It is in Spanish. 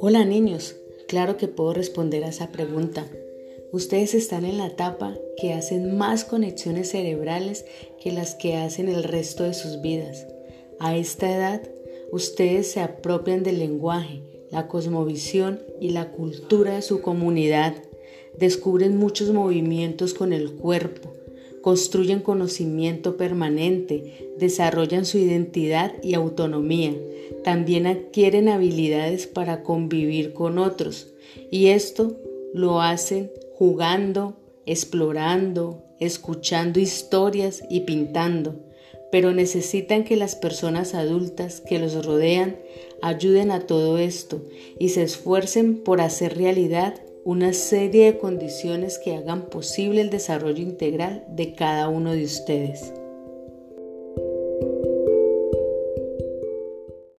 Hola niños, claro que puedo responder a esa pregunta. Ustedes están en la etapa que hacen más conexiones cerebrales que las que hacen el resto de sus vidas. A esta edad, ustedes se apropian del lenguaje, la cosmovisión y la cultura de su comunidad. Descubren muchos movimientos con el cuerpo, construyen conocimiento permanente, desarrollan su identidad y autonomía, también adquieren habilidades para convivir con otros y esto lo hacen jugando, explorando, escuchando historias y pintando, pero necesitan que las personas adultas que los rodean ayuden a todo esto y se esfuercen por hacer realidad una serie de condiciones que hagan posible el desarrollo integral de cada uno de ustedes.